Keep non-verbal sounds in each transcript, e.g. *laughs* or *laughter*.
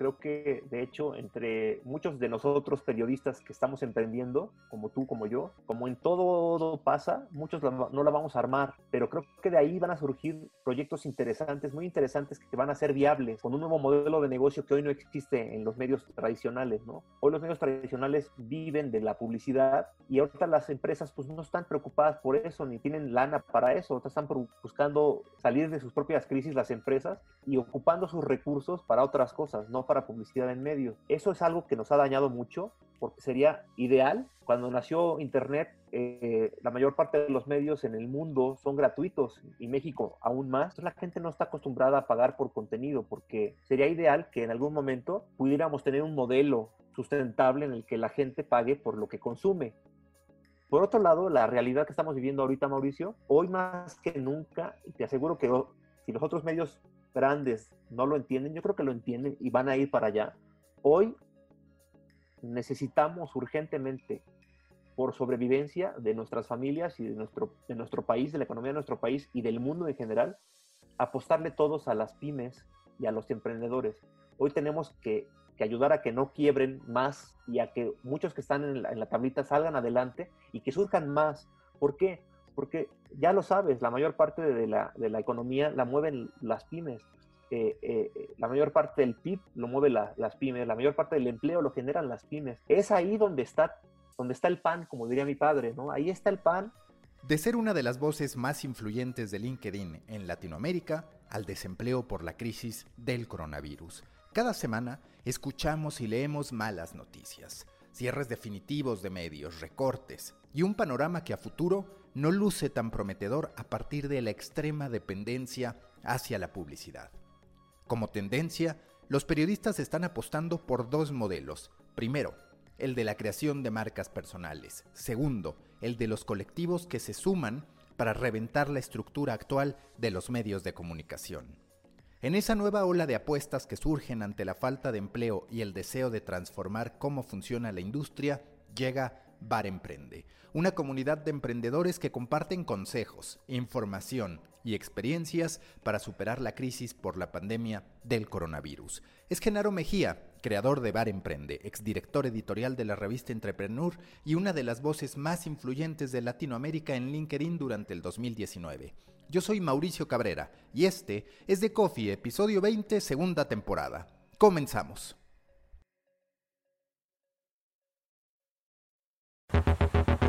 Creo que, de hecho, entre muchos de nosotros periodistas que estamos emprendiendo, como tú, como yo, como en todo pasa, muchos no la vamos a armar, pero creo que de ahí van a surgir proyectos interesantes, muy interesantes, que van a ser viables, con un nuevo modelo de negocio que hoy no existe en los medios tradicionales, ¿no? Hoy los medios tradicionales viven de la publicidad y ahorita las empresas pues no están preocupadas por eso, ni tienen lana para eso, están buscando salir de sus propias crisis las empresas y ocupando sus recursos para otras cosas, no para publicidad en medios. Eso es algo que nos ha dañado mucho porque sería ideal. Cuando nació Internet, eh, la mayor parte de los medios en el mundo son gratuitos y México aún más. La gente no está acostumbrada a pagar por contenido porque sería ideal que en algún momento pudiéramos tener un modelo sustentable en el que la gente pague por lo que consume. Por otro lado, la realidad que estamos viviendo ahorita, Mauricio, hoy más que nunca, y te aseguro que si los otros medios grandes no lo entienden, yo creo que lo entienden y van a ir para allá. Hoy necesitamos urgentemente, por sobrevivencia de nuestras familias y de nuestro, de nuestro país, de la economía de nuestro país y del mundo en general, apostarle todos a las pymes y a los emprendedores. Hoy tenemos que, ayudar a que no quiebren más y a que muchos que están en la, en la tablita salgan adelante y que surjan más. ¿Por qué? Porque ya lo sabes, la mayor parte de la, de la economía la mueven las pymes. Eh, eh, la mayor parte del PIB lo mueve las pymes, la mayor parte del empleo lo generan las pymes. Es ahí donde está, donde está el pan, como diría mi padre, ¿no? Ahí está el pan. De ser una de las voces más influyentes de LinkedIn en Latinoamérica al desempleo por la crisis del coronavirus. Cada semana escuchamos y leemos malas noticias, cierres definitivos de medios, recortes y un panorama que a futuro no luce tan prometedor a partir de la extrema dependencia hacia la publicidad. Como tendencia, los periodistas están apostando por dos modelos. Primero, el de la creación de marcas personales. Segundo, el de los colectivos que se suman para reventar la estructura actual de los medios de comunicación. En esa nueva ola de apuestas que surgen ante la falta de empleo y el deseo de transformar cómo funciona la industria, llega Bar Emprende, una comunidad de emprendedores que comparten consejos, información y experiencias para superar la crisis por la pandemia del coronavirus. Es Genaro Mejía, creador de Bar Emprende, exdirector editorial de la revista Entrepreneur y una de las voces más influyentes de Latinoamérica en LinkedIn durante el 2019. Yo soy Mauricio Cabrera y este es The Coffee, episodio 20, segunda temporada. Comenzamos.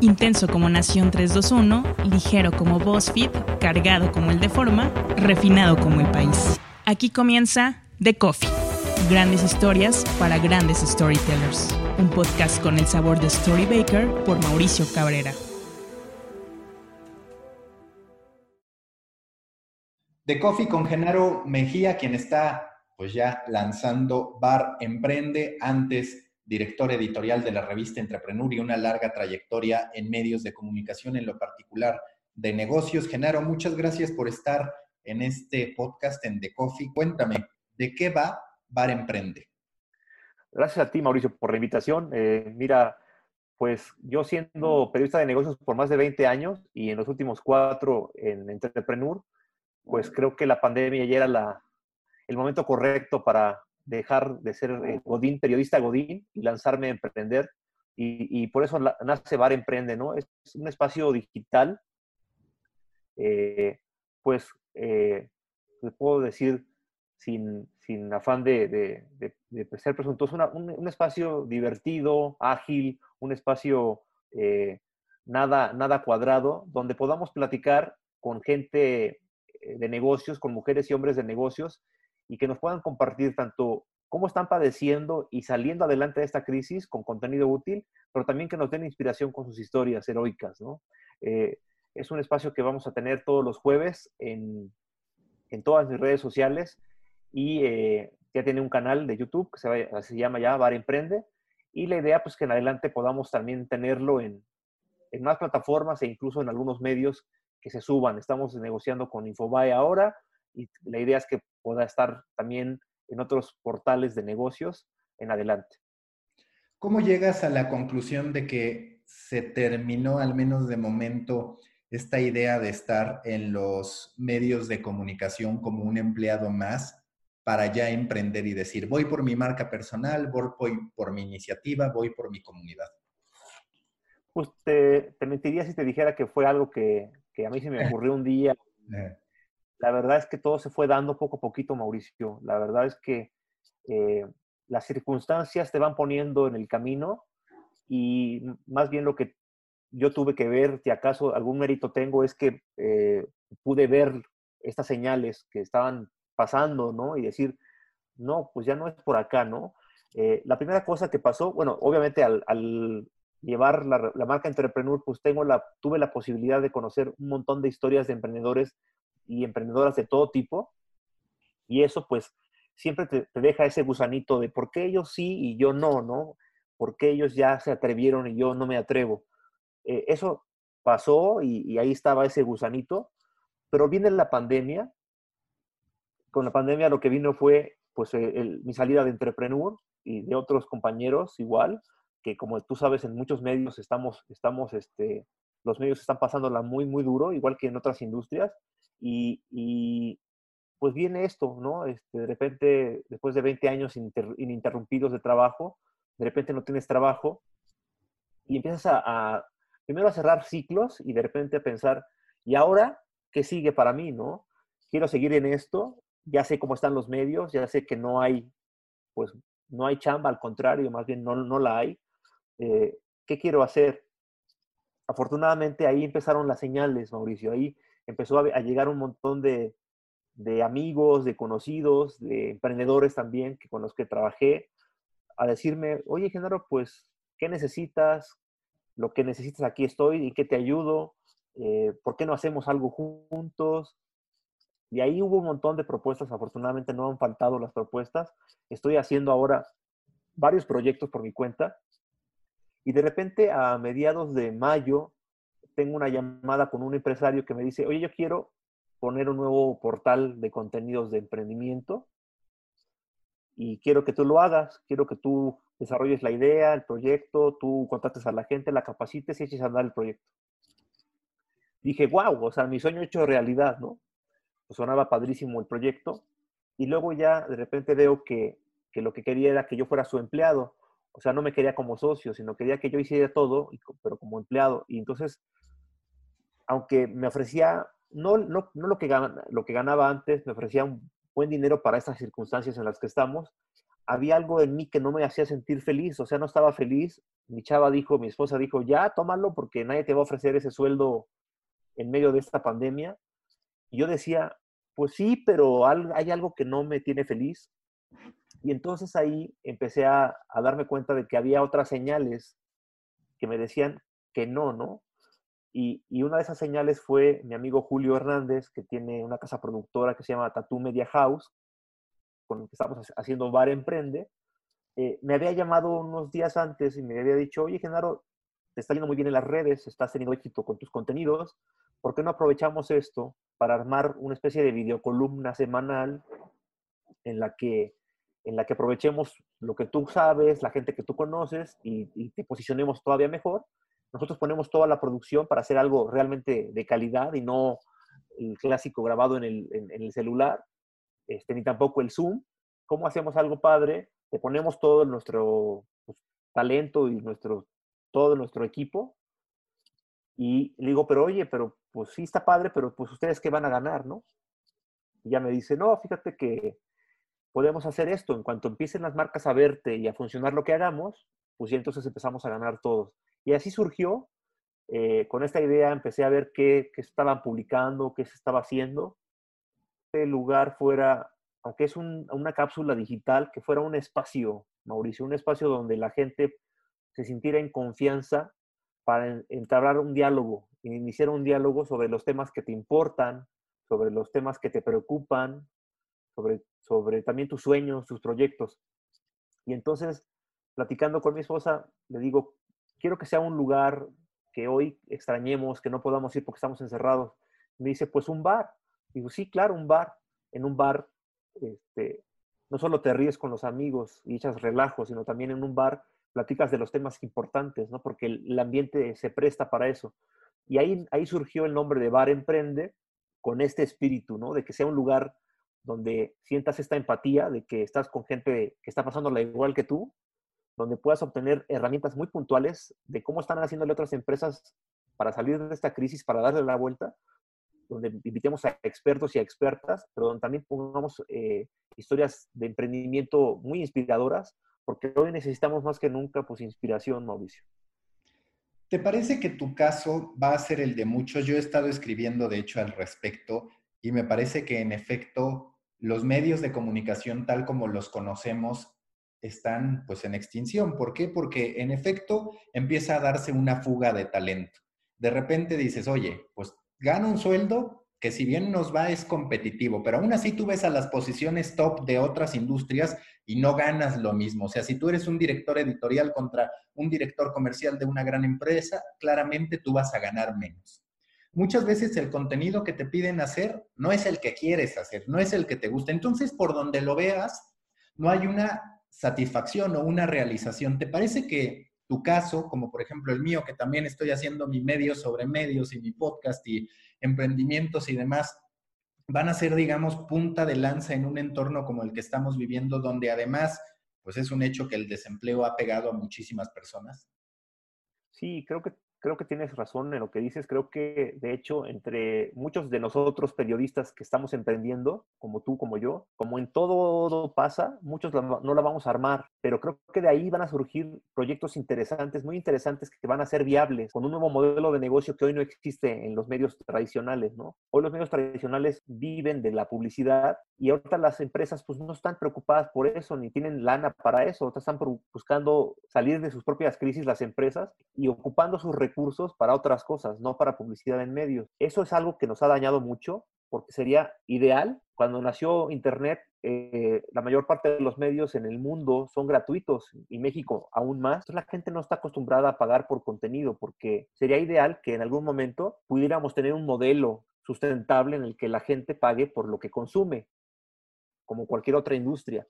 Intenso como Nación 321, ligero como BuzzFeed, cargado como el de forma, refinado como el país. Aquí comienza The Coffee. Grandes historias para grandes storytellers. Un podcast con el sabor de Storybaker por Mauricio Cabrera. The Coffee con Genaro Mejía, quien está pues ya lanzando Bar Emprende antes director editorial de la revista Entrepreneur y una larga trayectoria en medios de comunicación, en lo particular de negocios. Genaro, muchas gracias por estar en este podcast en The Coffee. Cuéntame, ¿de qué va Bar Emprende? Gracias a ti, Mauricio, por la invitación. Eh, mira, pues yo siendo periodista de negocios por más de 20 años y en los últimos cuatro en Entrepreneur, pues creo que la pandemia ya era la, el momento correcto para dejar de ser eh, Godín, periodista Godín, y lanzarme a emprender. Y, por eso nace Bar Emprende, ¿no? Es un espacio digital, eh, pues, eh, puedo decir sin, sin afán de, de, ser presuntuoso, un, espacio divertido, ágil, un espacio nada, nada cuadrado, donde podamos platicar con gente de negocios, con mujeres y hombres de negocios, y que nos puedan compartir tanto cómo están padeciendo y saliendo adelante de esta crisis con contenido útil, pero también que nos den inspiración con sus historias heroicas. ¿no? Eh, es un espacio que vamos a tener todos los jueves en, en todas mis redes sociales y eh, ya tiene un canal de YouTube que se, llama ya Bar Emprende y la idea pues que en adelante podamos también tenerlo en, en más plataformas e incluso en algunos medios que se suban. Estamos negociando con Infobae ahora y la idea es que pueda estar también en otros portales de negocios en adelante. ¿Cómo llegas a la conclusión de que se terminó, al menos de momento, esta idea de estar en los medios de comunicación como un empleado más para ya emprender y decir, voy por mi marca personal, voy por mi iniciativa, voy por mi comunidad? Pues te, mentiría si te dijera que fue algo que, a mí se me *laughs* ocurrió un día. La verdad es que todo se fue dando poco a poquito, Mauricio. La verdad es que eh, las circunstancias te van poniendo en el camino y más bien lo que yo tuve que ver, si acaso algún mérito tengo, es que eh, pude ver estas señales que estaban pasando, ¿no? Y decir, no, pues ya no es por acá, ¿no? Eh, la primera cosa que pasó, bueno, obviamente al, llevar la, marca Entrepreneur, pues tengo la, tuve la posibilidad de conocer un montón de historias de emprendedores y emprendedoras de todo tipo. Y eso, pues, siempre te, deja ese gusanito de por qué ellos sí y yo no, ¿no? ¿Por qué ellos ya se atrevieron y yo no me atrevo? Eh, eso pasó y, y ahí estaba ese gusanito. Pero viene la pandemia con la pandemia lo que vino fue pues eh, mi salida de Entrepreneur y de otros compañeros igual, que como tú sabes en muchos medios estamos, estamos este, los medios están pasándola muy, muy duro, igual que en otras industrias, y, y pues viene esto, ¿no? Este, de repente, después de 20 años ininterrumpidos de trabajo, de repente no tienes trabajo y empiezas a, primero a cerrar ciclos y de repente a pensar, ¿y ahora qué sigue para mí, no? Quiero seguir en esto, ya sé cómo están los medios, ya sé que no hay, pues, no hay chamba, al contrario, más bien no, no la hay. Eh, ¿Qué quiero hacer? Afortunadamente ahí empezaron las señales, Mauricio, ahí empezó a, llegar un montón de, de, amigos, de conocidos, de emprendedores también que con los que trabajé, a decirme, oye, Genaro, pues, ¿qué necesitas? Lo que necesitas aquí estoy y qué te ayudo. Eh, ¿Por qué no hacemos algo juntos? Y ahí hubo un montón de propuestas, afortunadamente no han faltado las propuestas. Estoy haciendo ahora varios proyectos por mi cuenta. Y de repente a mediados de mayo tengo una llamada con un empresario que me dice, oye, yo quiero poner un nuevo portal de contenidos de emprendimiento y quiero que tú lo hagas, quiero que tú desarrolles la idea, el proyecto, tú contactes a la gente, la capacites y eches a andar el proyecto. Dije, wow, o sea, mi sueño hecho realidad, ¿no? Pues, sonaba padrísimo el proyecto. Y luego ya de repente veo que, que, lo que quería era que yo fuera su empleado. O sea, no me quería como socio, sino quería que yo hiciera todo, pero como empleado. Y entonces, aunque me ofrecía, no, no, no lo, que ganaba, lo que ganaba antes, me ofrecía un buen dinero para estas circunstancias en las que estamos, había algo en mí que no me hacía sentir feliz, o sea, no estaba feliz. Mi chava dijo, mi esposa dijo, ya, tómalo porque nadie te va a ofrecer ese sueldo en medio de esta pandemia. Y yo decía, pues sí, pero hay algo que no me tiene feliz. Y entonces ahí empecé a, darme cuenta de que había otras señales que me decían que no, ¿no? Y, una de esas señales fue mi amigo Julio Hernández, que tiene una casa productora que se llama Tattoo Media House, con el que estamos haciendo Bar Emprende. Eh, me había llamado unos días antes y me había dicho, oye, Genaro, te está yendo muy bien en las redes, estás teniendo éxito con tus contenidos, ¿por qué no aprovechamos esto para armar una especie de videocolumna semanal en la que, en la que aprovechemos lo que tú sabes, la gente que tú conoces y, te posicionemos todavía mejor? Nosotros ponemos toda la producción para hacer algo realmente de calidad y no el clásico grabado en el, celular, este, ni tampoco el Zoom. ¿Cómo hacemos algo padre? Te ponemos todo nuestro pues, talento y nuestro, todo nuestro equipo y le digo, pero oye, pero pues sí está padre, pero pues ustedes qué van a ganar, ¿no? Y ya me dice, no, fíjate que podemos hacer esto. En cuanto empiecen las marcas a verte y a funcionar lo que hagamos, pues ya entonces empezamos a ganar todos. Y así surgió. Eh, con esta idea empecé a ver qué, qué, estaban publicando, qué se estaba haciendo. Este lugar fuera, aunque es una cápsula digital, que fuera un espacio, Mauricio, un espacio donde la gente se sintiera en confianza para entablar un diálogo, iniciar un diálogo sobre los temas que te importan, sobre los temas que te preocupan, sobre, sobre también tus sueños, tus proyectos. Y entonces, platicando con mi esposa, le digo, quiero que sea un lugar que hoy extrañemos, que no podamos ir porque estamos encerrados. Me dice, pues un bar. Digo, sí, claro, un bar. En un bar, este, no solo te ríes con los amigos y echas relajo, sino también en un bar platicas de los temas importantes, ¿no? Porque el, ambiente se presta para eso. Y ahí, ahí surgió el nombre de Bar Emprende con este espíritu, ¿no? De que sea un lugar donde sientas esta empatía de que estás con gente que está pasándola igual que tú, donde puedas obtener herramientas muy puntuales de cómo están haciéndole otras empresas para salir de esta crisis, para darle la vuelta, donde invitemos a expertos y a expertas, pero donde también pongamos eh, historias de emprendimiento muy inspiradoras, porque hoy necesitamos más que nunca pues inspiración, Mauricio. ¿Te parece que tu caso va a ser el de muchos? Yo he estado escribiendo, de hecho, al respecto y me parece que en efecto los medios de comunicación tal como los conocemos están pues en extinción. ¿Por qué? Porque en efecto empieza a darse una fuga de talento. De repente dices, oye, pues gana un sueldo que si bien nos va es competitivo, pero aún así tú ves a las posiciones top de otras industrias y no ganas lo mismo. O sea, si tú eres un director editorial contra un director comercial de una gran empresa, claramente tú vas a ganar menos. Muchas veces el contenido que te piden hacer no es el que quieres hacer, no es el que te gusta. Entonces, por donde lo veas, no hay una satisfacción o una realización. ¿Te parece que tu caso, como por ejemplo el mío, que también estoy haciendo mi medio sobre medios y mi podcast y emprendimientos y demás, van a ser, digamos, punta de lanza en un entorno como el que estamos viviendo, donde además, pues es un hecho que el desempleo ha pegado a muchísimas personas? Sí, creo que creo que tienes razón en lo que dices. Creo que, de hecho, entre muchos de nosotros periodistas que estamos emprendiendo, como tú, como yo, como en todo pasa, muchos no la vamos a armar, pero creo que de ahí van a surgir proyectos interesantes, muy interesantes, que van a ser viables con un nuevo modelo de negocio que hoy no existe en los medios tradicionales, ¿no? Hoy los medios tradicionales viven de la publicidad y ahorita las empresas pues no están preocupadas por eso, ni tienen lana para eso, están buscando salir de sus propias crisis las empresas y ocupando sus recursos recursos para otras cosas, no para publicidad en medios. Eso es algo que nos ha dañado mucho porque sería ideal. Cuando nació Internet, eh, la mayor parte de los medios en el mundo son gratuitos y México aún más. Entonces la gente no está acostumbrada a pagar por contenido porque sería ideal que en algún momento pudiéramos tener un modelo sustentable en el que la gente pague por lo que consume, como cualquier otra industria.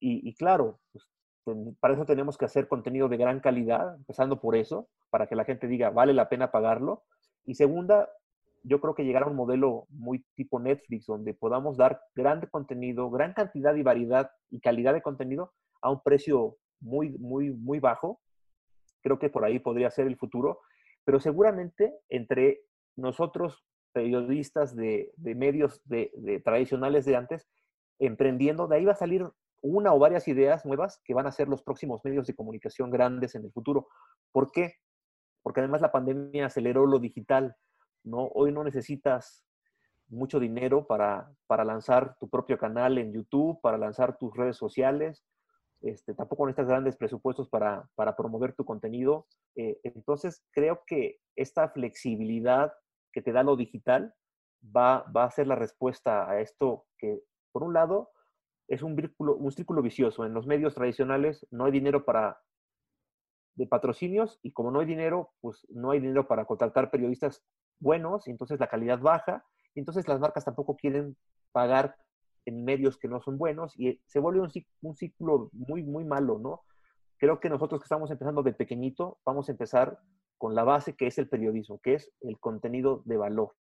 Y, y claro, pues, para eso tenemos que hacer contenido de gran calidad, empezando por eso, para que la gente diga, vale la pena pagarlo. Y segunda, yo creo que llegar a un modelo muy tipo Netflix, donde podamos dar gran contenido, gran cantidad y variedad y calidad de contenido a un precio muy, muy, muy bajo. Creo que por ahí podría ser el futuro. Pero seguramente entre nosotros, periodistas de, medios de, tradicionales de antes, emprendiendo, de ahí va a salir una o varias ideas nuevas que van a ser los próximos medios de comunicación grandes en el futuro. ¿Por qué? Porque además la pandemia aceleró lo digital, ¿no? Hoy no necesitas mucho dinero para, para lanzar tu propio canal en YouTube, para lanzar tus redes sociales, este, tampoco necesitas grandes presupuestos para, para promover tu contenido. Eh, entonces, creo que esta flexibilidad que te da lo digital va, va a ser la respuesta a esto que, por un lado, es un círculo, un círculo vicioso. En los medios tradicionales no hay dinero para de patrocinios y como no hay dinero, pues no hay dinero para contratar periodistas buenos, y entonces la calidad baja, y entonces las marcas tampoco quieren pagar en medios que no son buenos y se vuelve un, un ciclo muy, muy malo, ¿no? Creo que nosotros que estamos empezando de pequeñito, vamos a empezar con la base que es el periodismo, que es el contenido de valor,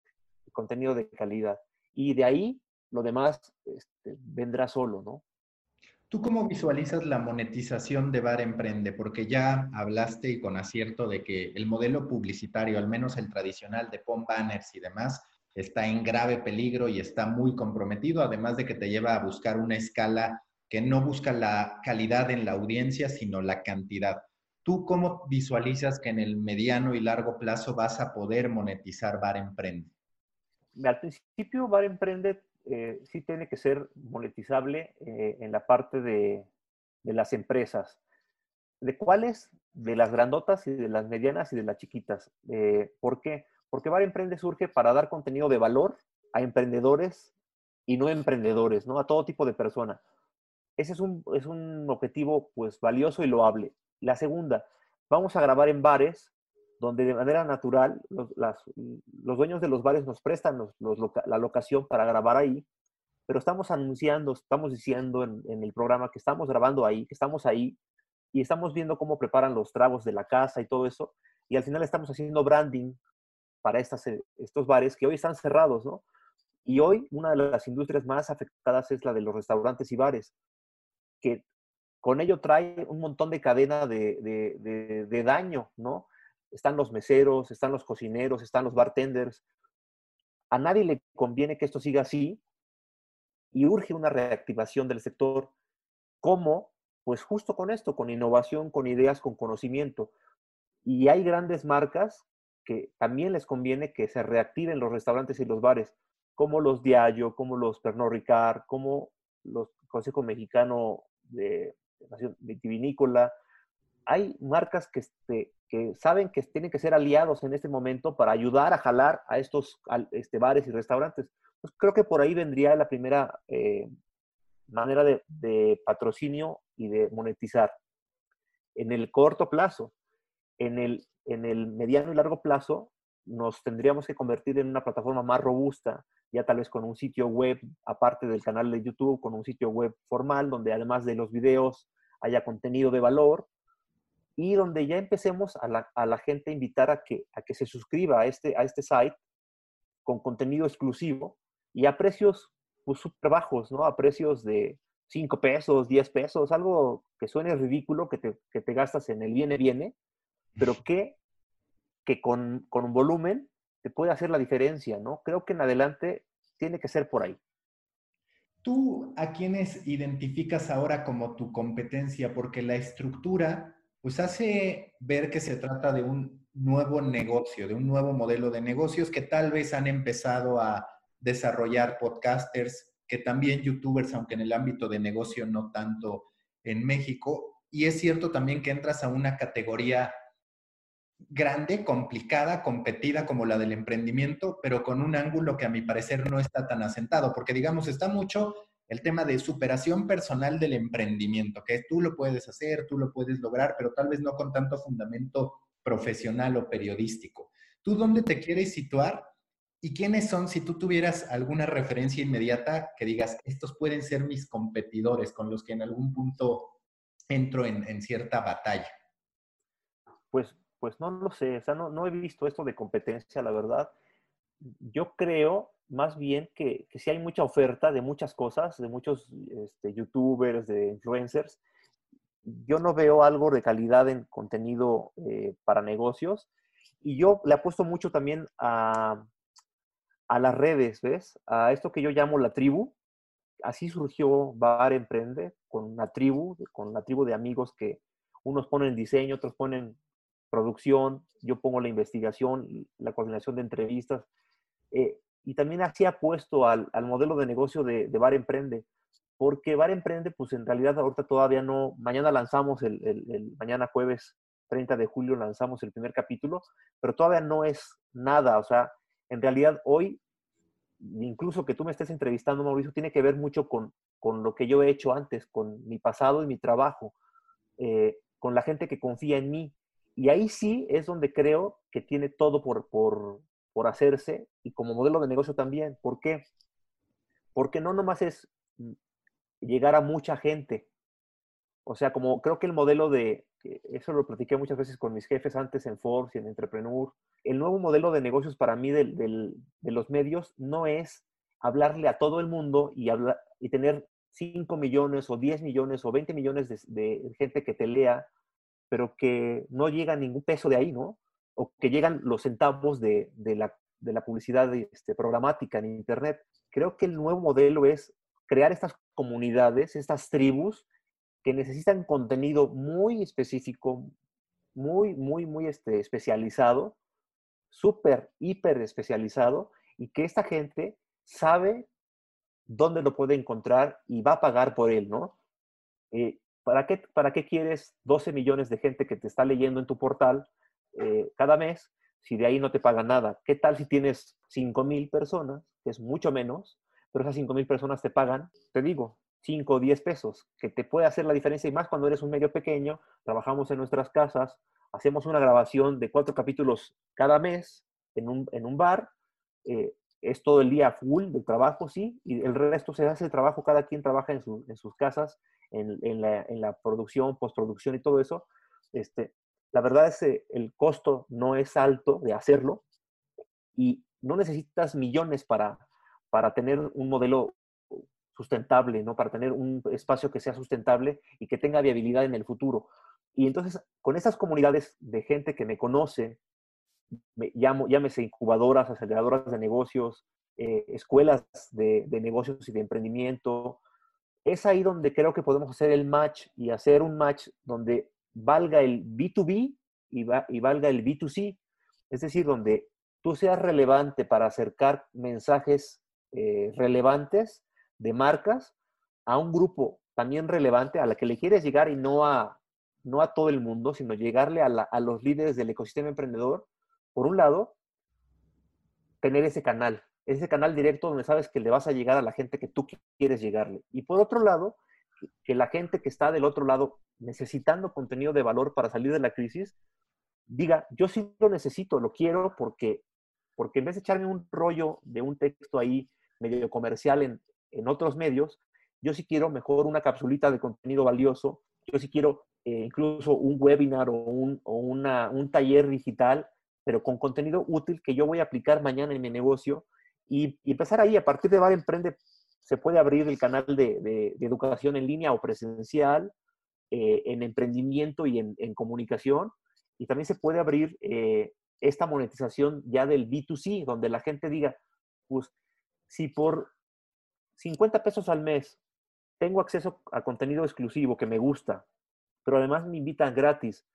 el contenido de calidad. Y de ahí lo demás este, vendrá solo, ¿no? ¿Tú cómo visualizas la monetización de Bar Emprende? Porque ya hablaste y con acierto de que el modelo publicitario, al menos el tradicional de pon banners y demás, está en grave peligro y está muy comprometido, además de que te lleva a buscar una escala que no busca la calidad en la audiencia, sino la cantidad. ¿Tú cómo visualizas que en el mediano y largo plazo vas a poder monetizar Bar Emprende? Al principio, Bar Emprende eh, sí tiene que ser monetizable eh, en la parte de, las empresas. ¿De cuáles? De las grandotas y de las medianas y de las chiquitas. Eh, ¿Por qué? Porque Bar Emprende surge para dar contenido de valor a emprendedores y no emprendedores, ¿no? A todo tipo de persona. Ese es un, es un objetivo, pues, valioso y loable. La segunda, vamos a grabar en bares donde de manera natural los, dueños de los bares nos prestan la locación para grabar ahí, pero estamos anunciando, estamos diciendo en, el programa que estamos grabando ahí, que estamos ahí y estamos viendo cómo preparan los tragos de la casa y todo eso, y al final estamos haciendo branding para estas, eh, estos bares que hoy están cerrados, ¿no? Y hoy una de las industrias más afectadas es la de los restaurantes y bares, que con ello trae un montón de cadena de, de daño, ¿no? Están los meseros, están los cocineros, están los bartenders. A nadie le conviene que esto siga así y urge una reactivación del sector. ¿Cómo? Pues justo con esto, con innovación, con ideas, con conocimiento. Y hay grandes marcas que también les conviene que se reactiven los restaurantes y los bares, como los Diageo, como los Pernod Ricard, como los Consejo Mexicano de Vitivinícola. Hay marcas que, este, que saben que tienen que ser aliados en este momento para ayudar a jalar a estos este, bares y restaurantes. Pues creo que por ahí vendría la primera eh, manera de, patrocinio y de monetizar. En el corto plazo, en el, en el mediano y largo plazo, nos tendríamos que convertir en una plataforma más robusta, ya tal vez con un sitio web, aparte del canal de YouTube, con un sitio web formal, donde además de los videos haya contenido de valor y donde ya empecemos a la, a la gente a invitar a que, a que se suscriba a este, a este site con contenido exclusivo y a precios pues súper bajos, ¿no? A precios de 5 pesos, 10 pesos, algo que suene ridículo, que te, que te gastas en el viene, viene, pero que, que con, con un volumen te puede hacer la diferencia, ¿no? Creo que en adelante tiene que ser por ahí. ¿Tú a quiénes identificas ahora como tu competencia? Porque la estructura, pues hace ver que se trata de un nuevo negocio, de un nuevo modelo de negocios que tal vez han empezado a desarrollar podcasters, que también youtubers, aunque en el ámbito de negocio no tanto en México. Y es cierto también que entras a una categoría grande, complicada, competida como la del emprendimiento, pero con un ángulo que a mi parecer no está tan asentado, porque digamos, está mucho el tema de superación personal del emprendimiento, que tú lo puedes hacer, tú lo puedes lograr, pero tal vez no con tanto fundamento profesional o periodístico. ¿Tú dónde te quieres situar ¿Y quiénes son, si tú tuvieras alguna referencia inmediata que digas, estos pueden ser mis competidores con los que en algún punto entro en, cierta batalla? Pues, pues no lo sé, o sea, no, no, he visto esto de competencia, la verdad. Yo creo más bien que, que sí hay mucha oferta de muchas cosas, de muchos este, youtubers, de influencers. Yo no veo algo de calidad en contenido eh, para negocios. Y yo le apuesto mucho también a, a las redes, ¿ves? A esto que yo llamo la tribu. Así surgió Bar Emprende, con una tribu, con la tribu de amigos que unos ponen diseño, otros ponen producción, yo pongo la investigación, la coordinación de entrevistas. Eh, y también así apuesto al, al modelo de negocio de, Bar Emprende, porque Bar Emprende, pues en realidad ahorita todavía no, mañana lanzamos el, el, mañana jueves 30 de julio lanzamos el primer capítulo, pero todavía no es nada, o sea, en realidad hoy, incluso que tú me estés entrevistando, Mauricio, tiene que ver mucho con, con lo que yo he hecho antes, con mi pasado y mi trabajo, eh, con la gente que confía en mí. Y ahí sí es donde creo que tiene todo por, por, por hacerse y como modelo de negocio también. ¿Por qué? Porque no nomás es llegar a mucha gente. O sea, como creo que el modelo de, eso lo platiqué muchas veces con mis jefes antes en Forbes y en Entrepreneur, el nuevo modelo de negocios para mí de los medios no es hablarle a todo el mundo y, hablar, y tener 5 millones o 10 millones o 20 millones de, gente que te lea, pero que no llega ningún peso de ahí, ¿no? O que llegan los centavos de, la, la, publicidad este, programática en Internet. Creo que el nuevo modelo es crear estas comunidades, estas tribus que necesitan contenido muy específico, muy, muy, muy este, especializado, súper, hiper especializado, y que esta gente sabe dónde lo puede encontrar y va a pagar por él, ¿no? Eh, ¿para, qué, ¿Para qué quieres 12 millones de gente que te está leyendo en tu portal eh, cada mes si de ahí no te pagan nada? ¿Qué tal si tienes 5 mil personas, que es mucho menos, pero esas 5 mil personas te pagan, te digo, 5 o 10 pesos, que te puede hacer la diferencia y más cuando eres un medio pequeño, trabajamos en nuestras casas, hacemos una grabación de cuatro capítulos cada mes en un, en un bar, eh, es todo el día full de trabajo, sí, y el resto se hace el trabajo, cada quien trabaja en, en sus casas, en, en, la, en, la, producción, postproducción y todo eso. Este, la verdad es que el costo no es alto de hacerlo y no necesitas millones para, para tener un modelo sustentable, ¿no? Para tener un espacio que sea sustentable y que tenga viabilidad en el futuro. Y entonces, con esas comunidades de gente que me conoce, me llamo, llámese incubadoras, aceleradoras de negocios, eh, escuelas de, de, negocios y de emprendimiento, es ahí donde creo que podemos hacer el match y hacer un match donde valga el B2B y, va, y valga el B2C. Es decir, donde tú seas relevante para acercar mensajes eh, relevantes de marcas a un grupo también relevante a la que le quieres llegar y no a, no a todo el mundo, sino llegarle a, a los líderes del ecosistema emprendedor. Por un lado, tener ese canal, ese canal directo donde sabes que le vas a llegar a la gente que tú quieres llegarle. Y por otro lado, que la gente que está del otro lado necesitando contenido de valor para salir de la crisis, diga, yo sí lo necesito, lo quiero porque, porque en vez de echarme un rollo de un texto ahí medio comercial en, en otros medios, yo sí quiero mejor una capsulita de contenido valioso, yo sí quiero eh, incluso un webinar o, un, o una, un taller digital, pero con contenido útil que yo voy a aplicar mañana en mi negocio y, empezar ahí. A partir de Bar Emprende se puede abrir el canal de, educación en línea o presencial, eh, en emprendimiento y en, comunicación. Y también se puede abrir eh, esta monetización ya del B2C, donde la gente diga, pues si por 50 pesos al mes tengo acceso a contenido exclusivo que me gusta, pero además me invitan gratis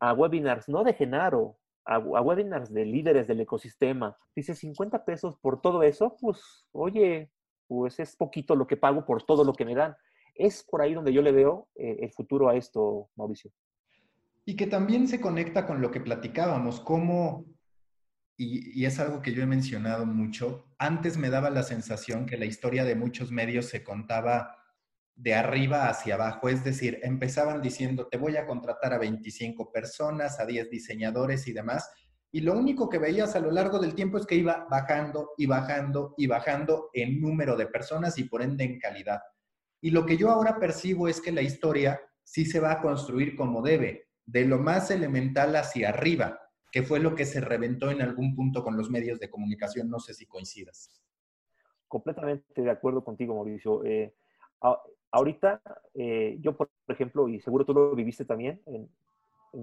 a webinars, no de Genaro, a, webinars de líderes del ecosistema. Dice 50 pesos por todo eso, pues oye, pues es poquito lo que pago por todo lo que me dan. Es por ahí donde yo le veo eh, el futuro a esto, Mauricio. Y que también se conecta con lo que platicábamos, cómo y, es algo que yo he mencionado mucho, antes me daba la sensación que la historia de muchos medios se contaba de arriba hacia abajo, es decir, empezaban diciendo, te voy a contratar a 25 personas, a 10 diseñadores y demás, y lo único que veías a lo largo del tiempo es que iba bajando y bajando y bajando en número de personas y por ende en calidad. Y lo que yo ahora percibo es que la historia sí se va a construir como debe, de lo más elemental hacia arriba que fue lo que se reventó en algún punto con los medios de comunicación. No sé si coincidas. Completamente de acuerdo contigo, Mauricio. Eh, ahorita, eh, yo, por ejemplo, y seguro tú lo viviste también en,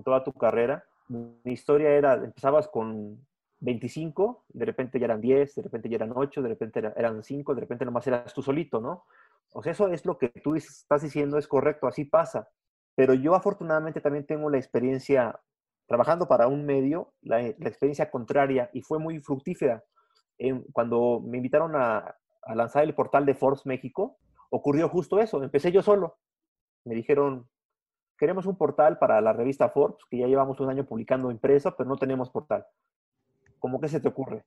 toda tu carrera, mi historia era, empezabas con 25, de repente ya eran 10, de repente ya eran 8, de repente eran 5, de repente nomás eras tú solito, ¿no? O sea, eso es lo que tú estás diciendo, es correcto, así pasa. Pero yo afortunadamente también tengo la experiencia trabajando para un medio, la, experiencia contraria y fue muy fructífera. cuando me invitaron a, lanzar el portal de Forbes México, ocurrió justo eso. Empecé yo solo. Me dijeron, queremos un portal para la revista Forbes, que ya llevamos un año publicando impreso, pero no tenemos portal. ¿Cómo que se te ocurre?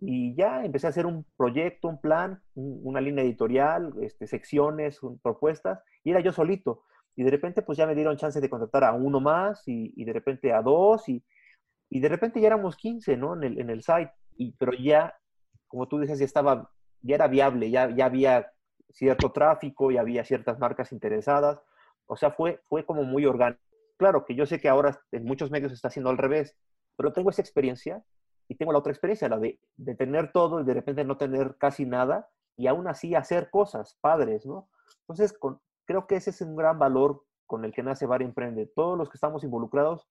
Y ya empecé a hacer un proyecto, un plan, una línea editorial, este, secciones, propuestas, y era yo solito. Y de repente, pues ya me dieron chance de contratar a uno más y, de repente a dos y, y, de repente ya éramos 15, ¿no? En el, en el site. Y, pero ya, como tú dices, ya estaba, ya era viable, ya, ya había cierto tráfico, ya había ciertas marcas interesadas. O sea, fue, fue como muy orgánico. Claro que yo sé que ahora en muchos medios está haciendo al revés, pero tengo esa experiencia y tengo la otra experiencia, la de, tener todo y de repente no tener casi nada y aún así hacer cosas padres, ¿no? Entonces, creo que ese es un gran valor con el que nace Bar Emprende. Todos los que estamos involucrados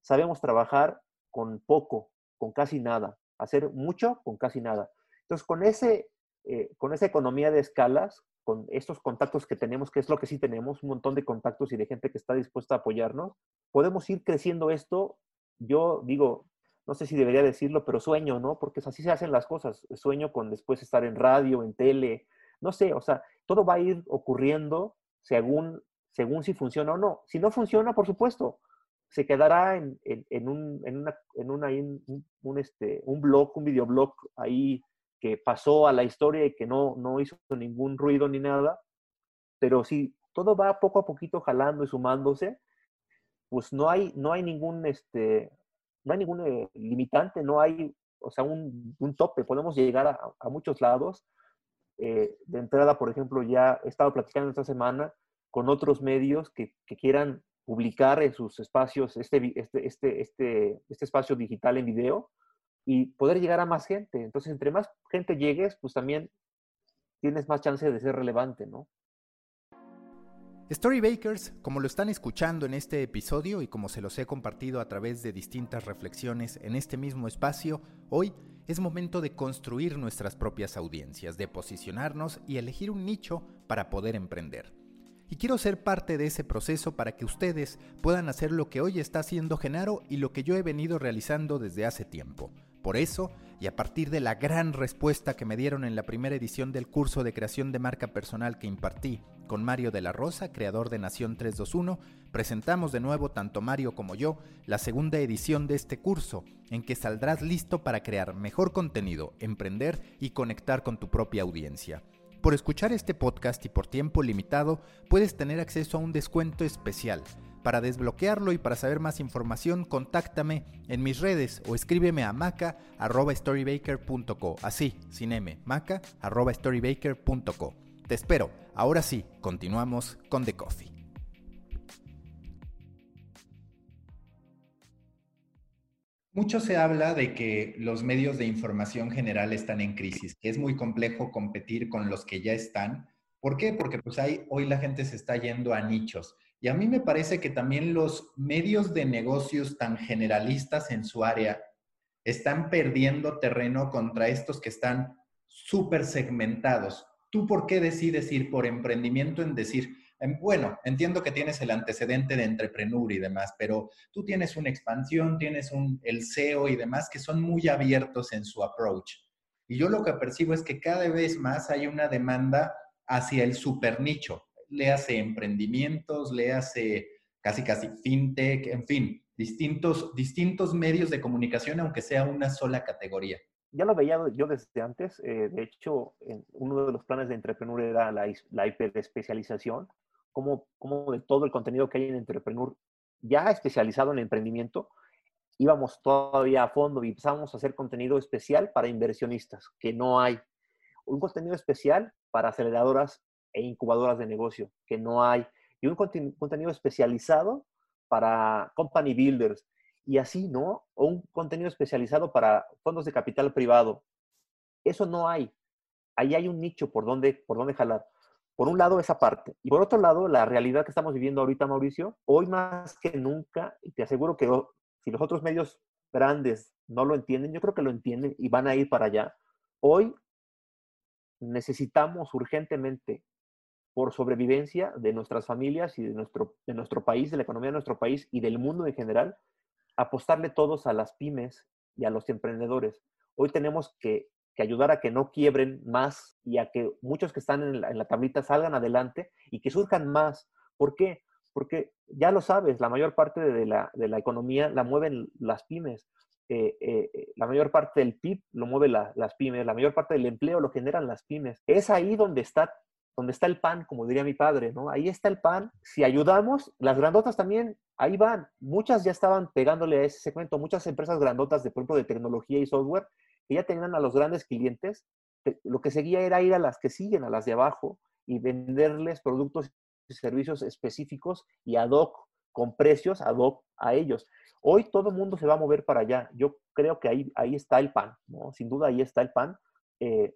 sabemos trabajar con poco, con casi nada, hacer mucho con casi nada. Entonces, con, ese, eh, con esa economía de escalas, con estos contactos que tenemos, que es lo que sí tenemos, un montón de contactos y de gente que está dispuesta a apoyarnos, podemos ir creciendo esto. Yo digo, no sé si debería decirlo, pero sueño, ¿no? Porque así se hacen las cosas. Sueño con después estar en radio, en tele, no sé, o sea, todo va a ir ocurriendo según, según si funciona o no. Si no funciona, por supuesto, se quedará en, en, un, en, una, en una, un, este, un blog, un videoblog ahí que pasó a la historia y que no, no hizo ningún ruido ni nada. Pero si todo va poco a poquito jalando y sumándose, pues no hay, no hay ningún, este, no hay ningún eh, limitante, no hay, o sea, un, un tope. Podemos llegar a, a muchos lados eh, de entrada, por ejemplo, ya he estado platicando esta semana con otros medios que, quieran publicar en sus espacios este, este, este, este, este espacio digital en video, y poder llegar a más gente. Entonces, entre más gente llegues, pues también tienes más chance de ser relevante, ¿no? Storybakers, como lo están escuchando en este episodio y como se los he compartido a través de distintas reflexiones en este mismo espacio, hoy es momento de construir nuestras propias audiencias, de posicionarnos y elegir un nicho para poder emprender. Y quiero ser parte de ese proceso para que ustedes puedan hacer lo que hoy está haciendo Genaro y lo que yo he venido realizando desde hace tiempo. Por eso, y a partir de la gran respuesta que me dieron en la primera edición del curso de creación de marca personal que impartí con Mario de la Rosa, creador de Nación 321, presentamos de nuevo tanto Mario como yo la segunda edición de este curso, en que saldrás listo para crear mejor contenido, emprender y conectar con tu propia audiencia. Por escuchar este podcast y por tiempo limitado, puedes tener acceso a un descuento especial para desbloquearlo y para saber más información, contáctame en mis redes o escríbeme a maca.storybaker.co. Así, sin M, maca.storybaker.co. Te espero. Ahora sí, continuamos con The Coffee. Mucho se habla de que los medios de información general están en crisis, que es muy complejo competir con los que ya están. ¿Por qué? Porque pues hoy la gente se está yendo a nichos y a mí me parece que también los medios de negocios tan generalistas en su área están perdiendo terreno contra estos que están súper segmentados. ¿Tú por qué decides ir por emprendimiento en decir, em, bueno, entiendo que tienes el antecedente de entrepreneur y demás, pero tú tienes una expansión, tienes un, el SEO y demás que son muy abiertos en su approach. Y yo lo que percibo es que cada vez más hay una demanda hacia el super nicho le hace emprendimientos, le hace casi casi fintech, en fin, distintos, distintos medios de comunicación, aunque sea una sola categoría. Ya lo veía yo desde antes. Eh, de hecho, uno de los planes de Entrepreneur era la, la hiperespecialización, como, como de todo el contenido que hay en Entrepreneur ya especializado en emprendimiento, íbamos todavía a fondo y empezamos a hacer contenido especial para inversionistas, que no hay. Un contenido especial para aceleradoras e incubadoras de negocio, que no hay, y un contenido especializado para company builders, y así, ¿no? O un contenido especializado para fondos de capital privado. Eso no hay. Ahí hay un nicho por donde, por donde jalar. Por un lado, esa parte. Y por otro lado, la realidad que estamos viviendo ahorita, Mauricio, hoy más que nunca, y te aseguro que si los otros medios grandes no lo entienden, yo creo que lo entienden y van a ir para allá. Hoy necesitamos urgentemente por sobrevivencia de nuestras familias y de nuestro, de nuestro país, de la economía de nuestro país y del mundo en general, apostarle todos a las pymes y a los emprendedores. Hoy tenemos que, ayudar a que no quiebren más y a que muchos que están en la, tablita salgan adelante y que surjan más. ¿Por qué? Porque ya lo sabes, la mayor parte de la, economía la mueven las pymes. Eh, eh, eh, la mayor parte del PIB lo mueve las pymes, la mayor parte del empleo lo generan las pymes. Es ahí donde está donde está el pan, como diría mi padre, ¿no? Ahí está el pan. Si ayudamos, las grandotas también, ahí van. Muchas ya estaban pegándole a ese segmento, muchas empresas grandotas, de, por ejemplo, de tecnología y software, que ya tenían a los grandes clientes. Lo que seguía era ir a las que siguen, a las de abajo, y venderles productos y servicios específicos y ad hoc, con precios ad hoc a ellos. Hoy todo el mundo se va a mover para allá. Yo creo que ahí, ahí está el pan, ¿no? Sin duda ahí está el pan. Eh,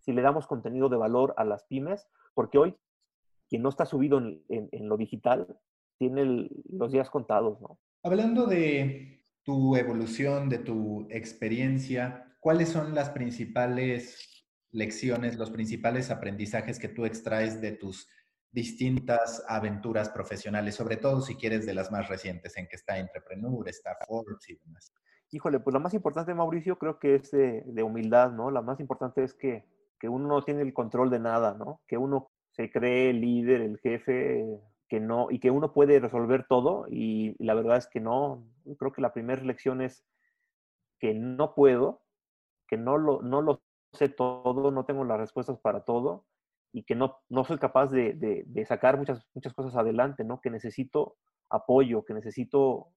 si le damos contenido de valor a las pymes, porque hoy quien no está subido en, lo digital tiene los días contados, ¿no? Hablando de tu evolución, de tu experiencia, ¿cuáles son las principales lecciones, los principales aprendizajes que tú extraes de tus distintas aventuras profesionales, sobre todo si quieres de las más recientes, en que está Entrepreneur, está Forbes y demás? Híjole, pues lo más importante, Mauricio, creo que es de, de humildad, ¿no? La más importante es que que uno no tiene el control de nada, ¿no? Que uno se cree el líder, el jefe, que no, y que uno puede resolver todo, y, la verdad es que no. Creo que la primera lección es que no puedo, que no lo, no lo sé todo, no tengo las respuestas para todo, y que no, no soy capaz de, de, sacar muchas, muchas cosas adelante, ¿no? Que necesito apoyo, que necesito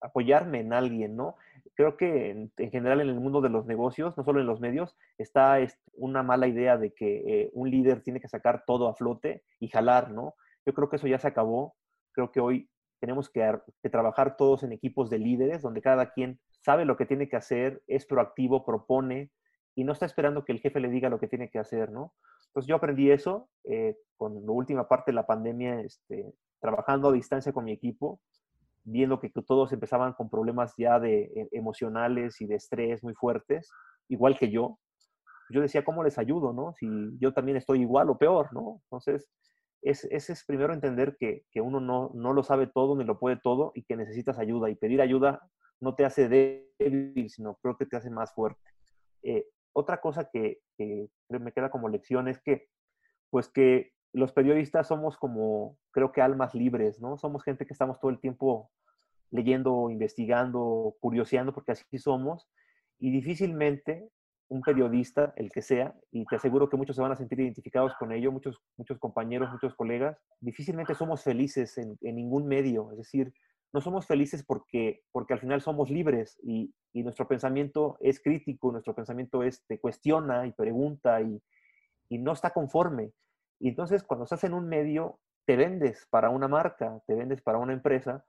apoyarme en alguien, ¿no? Creo que en, general en el mundo de los negocios, no solo en los medios, está una mala idea de que eh, un líder tiene que sacar todo a flote y jalar, ¿no? Yo creo que eso ya se acabó. Creo que hoy tenemos que, trabajar todos en equipos de líderes, donde cada quien sabe lo que tiene que hacer, es proactivo, propone y no está esperando que el jefe le diga lo que tiene que hacer, ¿no? Entonces yo aprendí eso eh, con la última parte de la pandemia, este, trabajando a distancia con mi equipo, viendo que todos empezaban con problemas ya de eh, emocionales y de estrés muy fuertes, igual que yo. Yo decía, ¿cómo les ayudo, no? Si yo también estoy igual o peor, ¿no? Entonces, es, ese es primero entender que, que uno no, no, lo sabe todo ni lo puede todo y que necesitas ayuda. Y pedir ayuda no te hace débil, sino creo que te hace más fuerte. Eh, otra cosa que, que, me queda como lección es que, pues que los periodistas somos como, creo que almas libres, ¿no? Somos gente que estamos todo el tiempo leyendo, investigando, curioseando, porque así somos, y difícilmente un periodista, el que sea, y te aseguro que muchos se van a sentir identificados con ello, muchos, muchos compañeros, muchos colegas, difícilmente somos felices en, ningún medio, es decir, no somos felices porque, porque al final somos libres y, y nuestro pensamiento es crítico, nuestro pensamiento es, te cuestiona y pregunta y, y no está conforme. Y entonces cuando estás en un medio, te vendes para una marca, te vendes para una empresa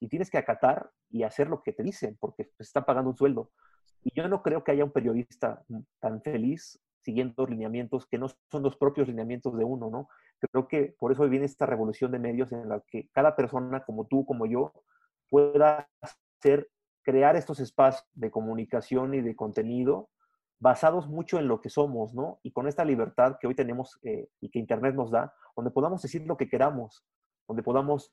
y tienes que acatar y hacer lo que te dicen porque te están pagando un sueldo. Y yo no creo que haya un periodista tan feliz siguiendo lineamientos que no son los propios lineamientos de uno, ¿no? Creo que por eso viene esta revolución de medios en la que cada persona, como tú, como yo, pueda hacer, crear estos espacios de comunicación y de contenido basados mucho en lo que somos, ¿no? Y con esta libertad que hoy tenemos eh, y que Internet nos da, donde podamos decir lo que queramos, donde podamos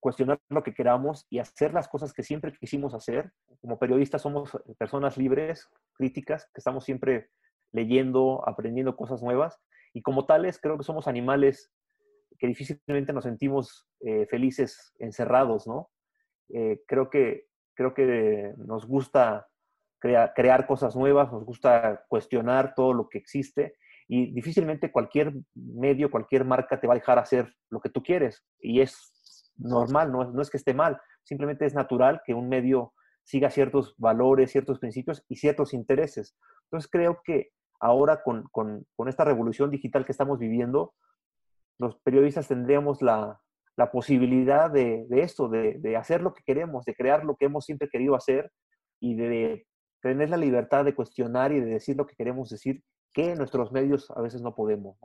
cuestionar lo que queramos y hacer las cosas que siempre quisimos hacer. Como periodistas somos personas libres, críticas, que estamos siempre leyendo, aprendiendo cosas nuevas y como tales creo que somos animales que difícilmente nos sentimos eh, felices encerrados, ¿no? Eh, creo, que, creo que nos gusta crear cosas nuevas, nos gusta cuestionar todo lo que existe y difícilmente cualquier medio, cualquier marca te va a dejar hacer lo que tú quieres y es normal, no, no es que esté mal, simplemente es natural que un medio siga ciertos valores, ciertos principios y ciertos intereses. Entonces creo que ahora con, con, con esta revolución digital que estamos viviendo, los periodistas tendríamos la, la posibilidad de, de esto, de, de, hacer lo que queremos, de crear lo que hemos siempre querido hacer y de tener la libertad de cuestionar y de decir lo que queremos decir, que nuestros medios a veces no podemos.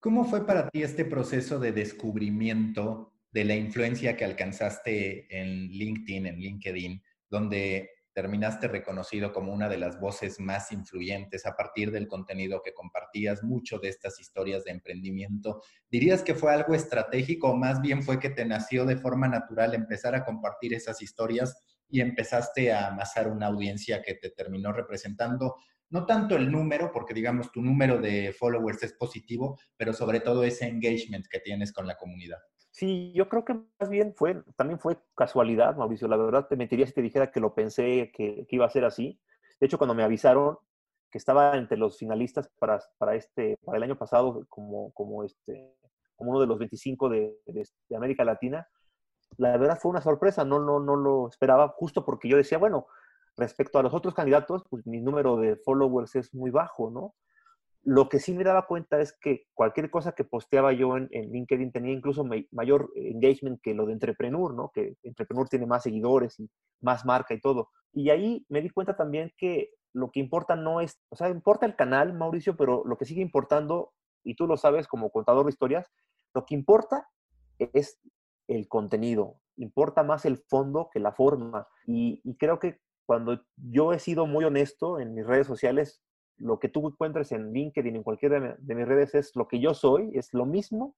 ¿Cómo fue para ti este proceso de descubrimiento de la influencia que alcanzaste en LinkedIn, en LinkedIn, donde terminaste reconocido como una de las voces más influyentes a partir del contenido que compartías, mucho de estas historias de emprendimiento. ¿Dirías que fue algo estratégico o más bien fue que te nació de forma natural empezar a compartir esas historias y empezaste a amasar una audiencia que te terminó representando? No tanto el número, porque digamos tu número de followers es positivo, pero sobre todo ese engagement que tienes con la comunidad. Sí, yo creo que más bien fue, también fue casualidad, Mauricio. La verdad te mentiría si te dijera que lo pensé que, iba a ser así. De hecho, cuando me avisaron que estaba entre los finalistas para, para, este, para el año pasado como, como, este, como uno de los 25 de, de, América Latina, la verdad fue una sorpresa, no, no, no lo esperaba, justo porque yo decía, bueno, respecto a los otros candidatos, pues mi número de followers es muy bajo, ¿no? Lo que sí me daba cuenta es que cualquier cosa que posteaba yo en, LinkedIn tenía incluso mayor engagement que lo de Entrepreneur, ¿no? Que Entrepreneur tiene más seguidores y más marca y todo. Y ahí me di cuenta también que lo que importa no es, o sea, importa el canal, Mauricio, pero lo que sigue importando, y tú lo sabes como contador de historias, lo que importa es el contenido, importa más el fondo que la forma. Y, y creo que cuando yo he sido muy honesto en mis redes sociales, lo que tú encuentres en LinkedIn, en cualquiera de, mis redes, es lo que yo soy, es lo mismo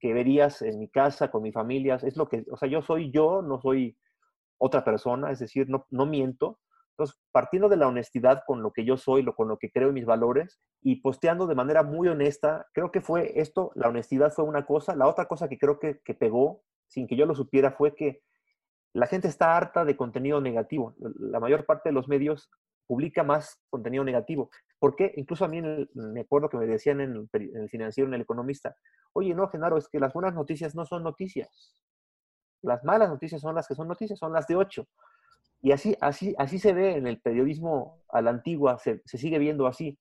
que verías en mi casa, con mi familia, es lo que, o sea, yo soy yo, no soy otra persona, es decir, no, no miento. Entonces, partiendo de la honestidad con lo que yo soy, lo, con lo que creo en mis valores y posteando de manera muy honesta, creo que fue esto, la honestidad fue una cosa. La otra cosa que creo que, que pegó, sin que yo lo supiera, fue que la gente está harta de contenido negativo. La mayor parte de los medios publica más contenido negativo. Porque incluso a mí me acuerdo que me decían en el, financiero, en el economista, oye, no, Genaro, es que las buenas noticias no son noticias. Las malas noticias son las que son noticias, son las de ocho. Y así, así, así se ve en el periodismo a la antigua, se, se sigue viendo así.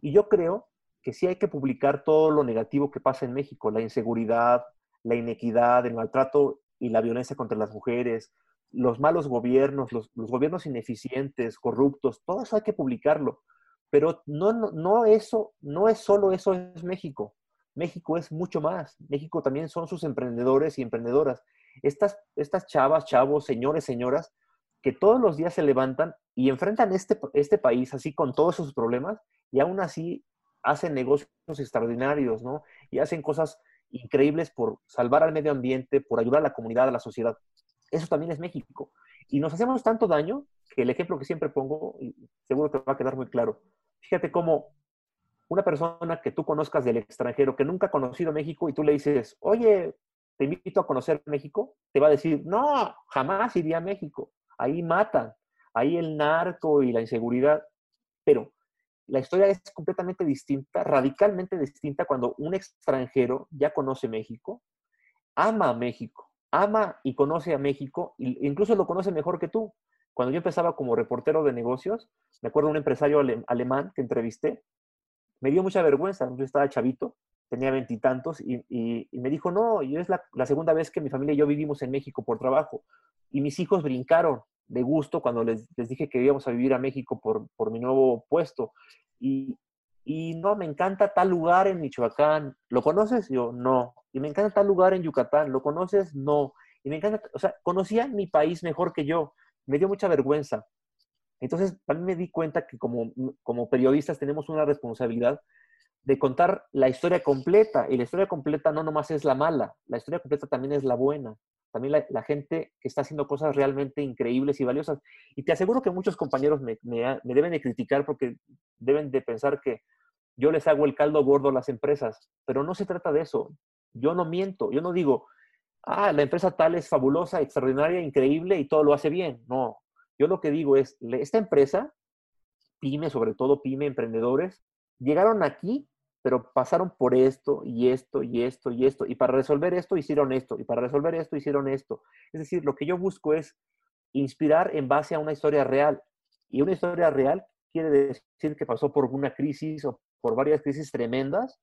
Y yo creo que sí hay que publicar todo lo negativo que pasa en México, la inseguridad, la inequidad, el maltrato y la violencia contra las mujeres, los malos gobiernos, los, gobiernos ineficientes, corruptos, todo eso hay que publicarlo. Pero no, no, eso, no es solo eso es México. México es mucho más. México también son sus emprendedores y emprendedoras. Estas, estas chavas, chavos, señores, señoras, que todos los días se levantan y enfrentan este, este país así con todos sus problemas y aún así hacen negocios extraordinarios, ¿no? Y hacen cosas increíbles por salvar al medio ambiente, por ayudar a la comunidad, a la sociedad. Eso también es México. Y nos hacemos tanto daño que el ejemplo que siempre pongo, y seguro te va a quedar muy claro, fíjate cómo una persona que tú conozcas del extranjero, que nunca ha conocido México, y tú le dices, oye, te invito a conocer México, te va a decir, no, jamás iría a México. Ahí matan, ahí el narco y la inseguridad. Pero la historia es completamente distinta, radicalmente distinta cuando un extranjero ya conoce México, ama a México, ama y conoce a México, e incluso lo conoce mejor que tú. Cuando yo empezaba como reportero de negocios, me acuerdo de un empresario alemán que entrevisté, me dio mucha vergüenza, yo estaba chavito, tenía veintitantos, y, me dijo, no, yo es la, segunda vez que mi familia y yo vivimos en México por trabajo, y mis hijos brincaron de gusto cuando les, dije que íbamos a vivir a México por, por mi nuevo puesto, y, y no, me encanta tal lugar en Michoacán, ¿lo conoces? Yo, no. Y me encanta tal lugar en Yucatán, ¿lo conoces? No. Y me encanta, o sea, conocía mi país mejor que yo, me dio mucha vergüenza. Entonces, también me di cuenta que como, como periodistas tenemos una responsabilidad de contar la historia completa. Y la historia completa no nomás es la mala, la historia completa también es la buena. También la, gente que está haciendo cosas realmente increíbles y valiosas. Y te aseguro que muchos compañeros me, me, deben de criticar porque deben de pensar que yo les hago el caldo gordo a las empresas, pero no se trata de eso. Yo no miento, yo no digo, ah, la empresa tal es fabulosa, extraordinaria, increíble y todo lo hace bien. No, yo lo que digo es, esta empresa, pyme, sobre todo pyme, emprendedores, llegaron aquí, pero pasaron por esto y esto y esto y esto, y para resolver esto hicieron esto, y para resolver esto hicieron esto. Es decir, lo que yo busco es inspirar en base a una historia real. Y una historia real quiere decir que pasó por una crisis o por varias crisis tremendas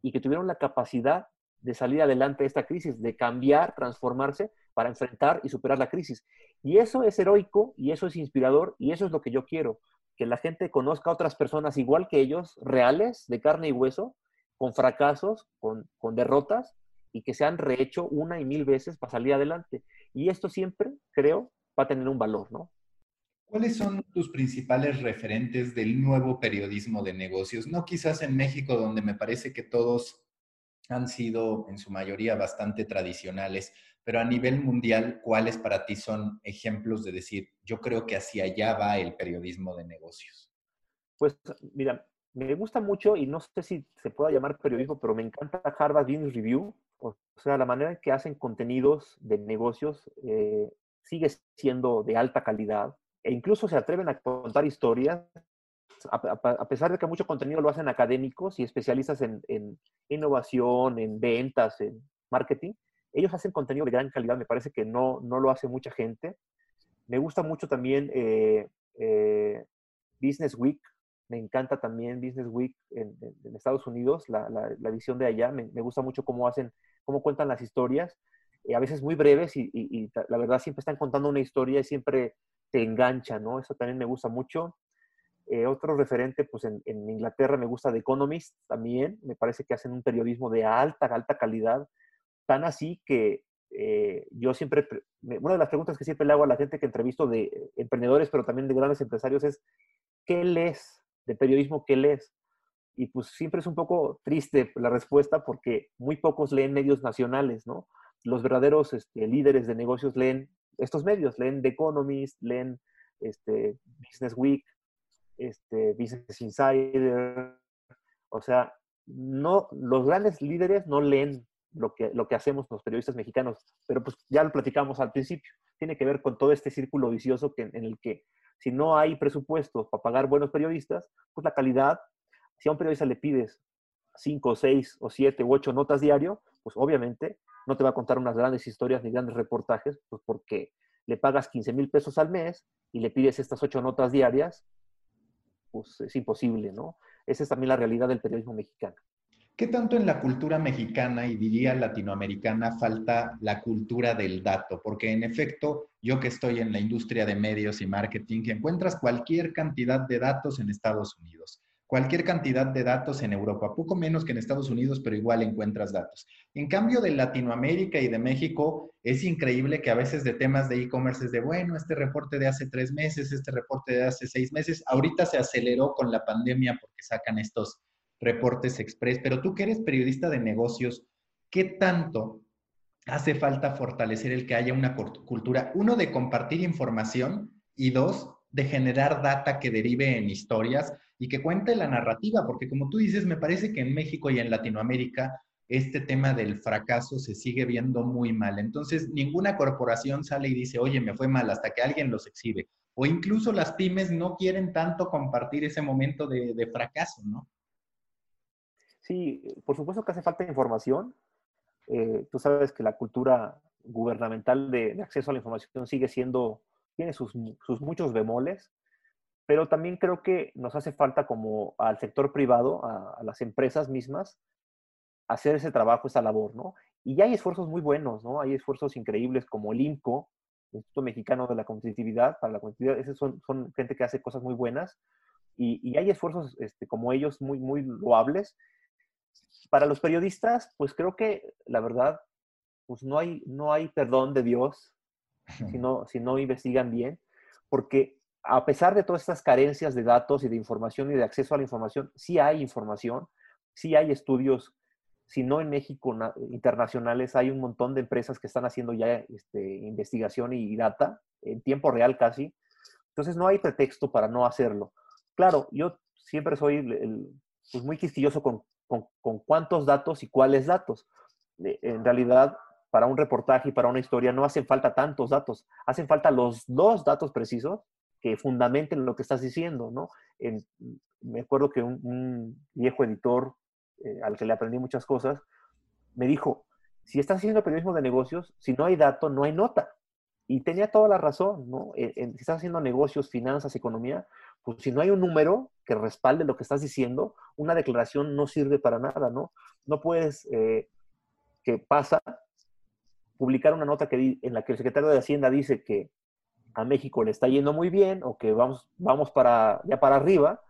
y que tuvieron la capacidad de salir adelante de esta crisis, de cambiar, transformarse para enfrentar y superar la crisis. Y eso es heroico y eso es inspirador y eso es lo que yo quiero, que la gente conozca a otras personas igual que ellos, reales, de carne y hueso, con fracasos, con, con derrotas y que se han rehecho una y mil veces para salir adelante. Y esto siempre, creo, va a tener un valor, ¿no? ¿Cuáles son tus principales referentes del nuevo periodismo de negocios? No quizás en México, donde me parece que todos han sido en su mayoría bastante tradicionales, pero a nivel mundial, ¿cuáles para ti son ejemplos de decir, yo creo que hacia allá va el periodismo de negocios? Pues mira, me gusta mucho y no sé si se pueda llamar periodismo, pero me encanta Harvard Business Review, o sea, la manera en que hacen contenidos de negocios eh, sigue siendo de alta calidad e incluso se atreven a contar historias, a, pesar de que mucho contenido lo hacen académicos y especialistas en, innovación, en ventas, en marketing, ellos hacen contenido de gran calidad, me parece que no, no lo hace mucha gente. Me gusta mucho también eh, eh, Business Week, me encanta también Business Week en, Estados Unidos, la, la, visión de allá, me, gusta mucho cómo hacen, cómo cuentan las historias, eh, a veces muy breves y, la verdad siempre están contando una historia y siempre te engancha, ¿no? Eso también me gusta mucho. Eh, otro referente, pues en, Inglaterra me gusta The Economist también, me parece que hacen un periodismo de alta, alta calidad, tan así que eh, yo siempre, una de las preguntas que siempre le hago a la gente que entrevisto de emprendedores, pero también de grandes empresarios es, ¿qué lees de periodismo? ¿Qué lees? Y pues siempre es un poco triste la respuesta porque muy pocos leen medios nacionales, ¿no? Los verdaderos este, líderes de negocios leen estos medios, leen The Economist, leen este, Business Week, este, Business Insider, o sea, no, los grandes líderes no leen lo que, lo que hacemos los periodistas mexicanos, pero pues ya lo platicamos al principio, tiene que ver con todo este círculo vicioso que, en el que si no hay presupuestos para pagar buenos periodistas, pues la calidad, si a un periodista le pides cinco, seis o siete u ocho notas diario, pues obviamente no te va a contar unas grandes historias ni grandes reportajes, pues porque le pagas 15 mil pesos al mes y le pides estas ocho notas diarias, pues es imposible, ¿no? Esa es también la realidad del periodismo mexicano. ¿Qué tanto en la cultura mexicana y diría latinoamericana falta la cultura del dato? Porque en efecto, yo que estoy en la industria de medios y marketing, encuentras cualquier cantidad de datos en Estados Unidos, cualquier cantidad de datos en Europa, poco menos que en Estados Unidos, pero igual encuentras datos. En cambio, de Latinoamérica y de México, es increíble que a veces de temas de e-commerce es de, bueno, este reporte de hace tres meses, este reporte de hace seis meses, ahorita se aceleró con la pandemia porque sacan estos reportes express, pero tú que eres periodista de negocios, ¿qué tanto hace falta fortalecer el que haya una cultura, uno, de compartir información y dos, de generar data que derive en historias y que cuente la narrativa? Porque como tú dices, me parece que en México y en Latinoamérica este tema del fracaso se sigue viendo muy mal. Entonces, ninguna corporación sale y dice, oye, me fue mal, hasta que alguien los exhibe. O incluso las pymes no quieren tanto compartir ese momento de, de fracaso, ¿no? Sí, por supuesto que hace falta información. Eh, tú sabes que la cultura gubernamental de, acceso a la información sigue siendo, tiene sus, muchos bemoles, pero también creo que nos hace falta como al sector privado, a, las empresas mismas, hacer ese trabajo, esa labor, ¿no? Y ya hay esfuerzos muy buenos, ¿no? Hay esfuerzos increíbles como el INCO, Instituto Mexicano de la Competitividad, para la competitividad, esos son, son gente que hace cosas muy buenas, y, y hay esfuerzos este, como ellos muy, muy loables, para los periodistas, pues creo que la verdad, pues no hay, no hay perdón de Dios si no, si no investigan bien, porque a pesar de todas estas carencias de datos y de información y de acceso a la información, sí hay información, sí hay estudios, si no en México, internacionales, hay un montón de empresas que están haciendo ya este, investigación y data en tiempo real casi. Entonces no hay pretexto para no hacerlo. Claro, yo siempre soy el, pues muy quisquilloso con con, cuántos datos y cuáles datos. En realidad, para un reportaje y para una historia no hacen falta tantos datos, hacen falta los dos datos precisos que fundamenten lo que estás diciendo, ¿no? me acuerdo que un, viejo editor eh, al que le aprendí muchas cosas, me dijo, si estás haciendo periodismo de negocios, si no hay dato, no hay nota. Y tenía toda la razón, ¿no? si estás haciendo negocios, finanzas, economía, pues si no hay un número que respalde lo que estás diciendo, una declaración no sirve para nada, ¿no? No puedes, eh, que pasa, publicar una nota que, en la que el secretario de Hacienda dice que a México le está yendo muy bien o que vamos, vamos para, ya para arriba,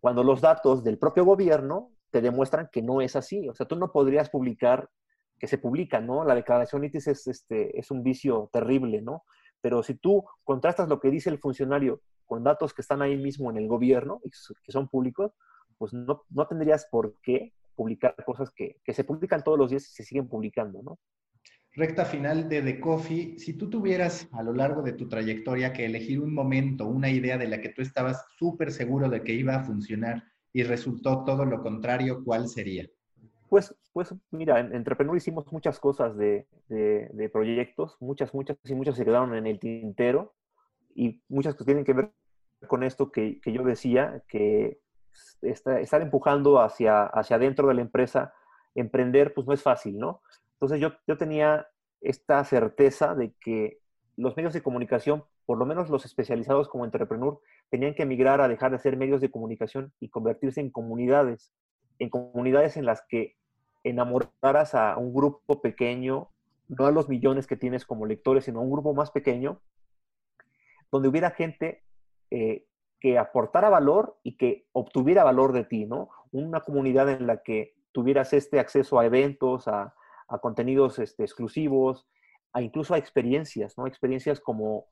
cuando los datos del propio gobierno te demuestran que no es así. O sea, tú no podrías publicar que se publica, ¿no? La declaración ITIS es, este, es un vicio terrible, ¿no? Pero si tú contrastas lo que dice el funcionario con datos que están ahí mismo en el gobierno y que son públicos, pues no, no tendrías por qué publicar cosas que, que, se publican todos los días y se siguen publicando, ¿no? Recta final de The Coffee, si tú tuvieras a lo largo de tu trayectoria que elegir un momento, una idea de la que tú estabas súper seguro de que iba a funcionar y resultó todo lo contrario, ¿cuál sería? Pues, pues mira, en Entrepreneur hicimos muchas cosas de, de, proyectos, muchas, muchas y muchas se quedaron en el tintero y muchas que tienen que ver con esto que, que yo decía, que estar empujando hacia, hacia adentro de la empresa, emprender, pues no es fácil, ¿no? Entonces yo, yo tenía esta certeza de que los medios de comunicación, por lo menos los especializados como Entrepreneur, tenían que migrar a dejar de ser medios de comunicación y convertirse en comunidades en comunidades en las que enamoraras a un grupo pequeño, no a los millones que tienes como lectores, sino a un grupo más pequeño, donde hubiera gente eh, que aportara valor y que obtuviera valor de ti, ¿no? Una comunidad en la que tuvieras este acceso a eventos, a, contenidos este, exclusivos, a incluso a experiencias, ¿no? Experiencias como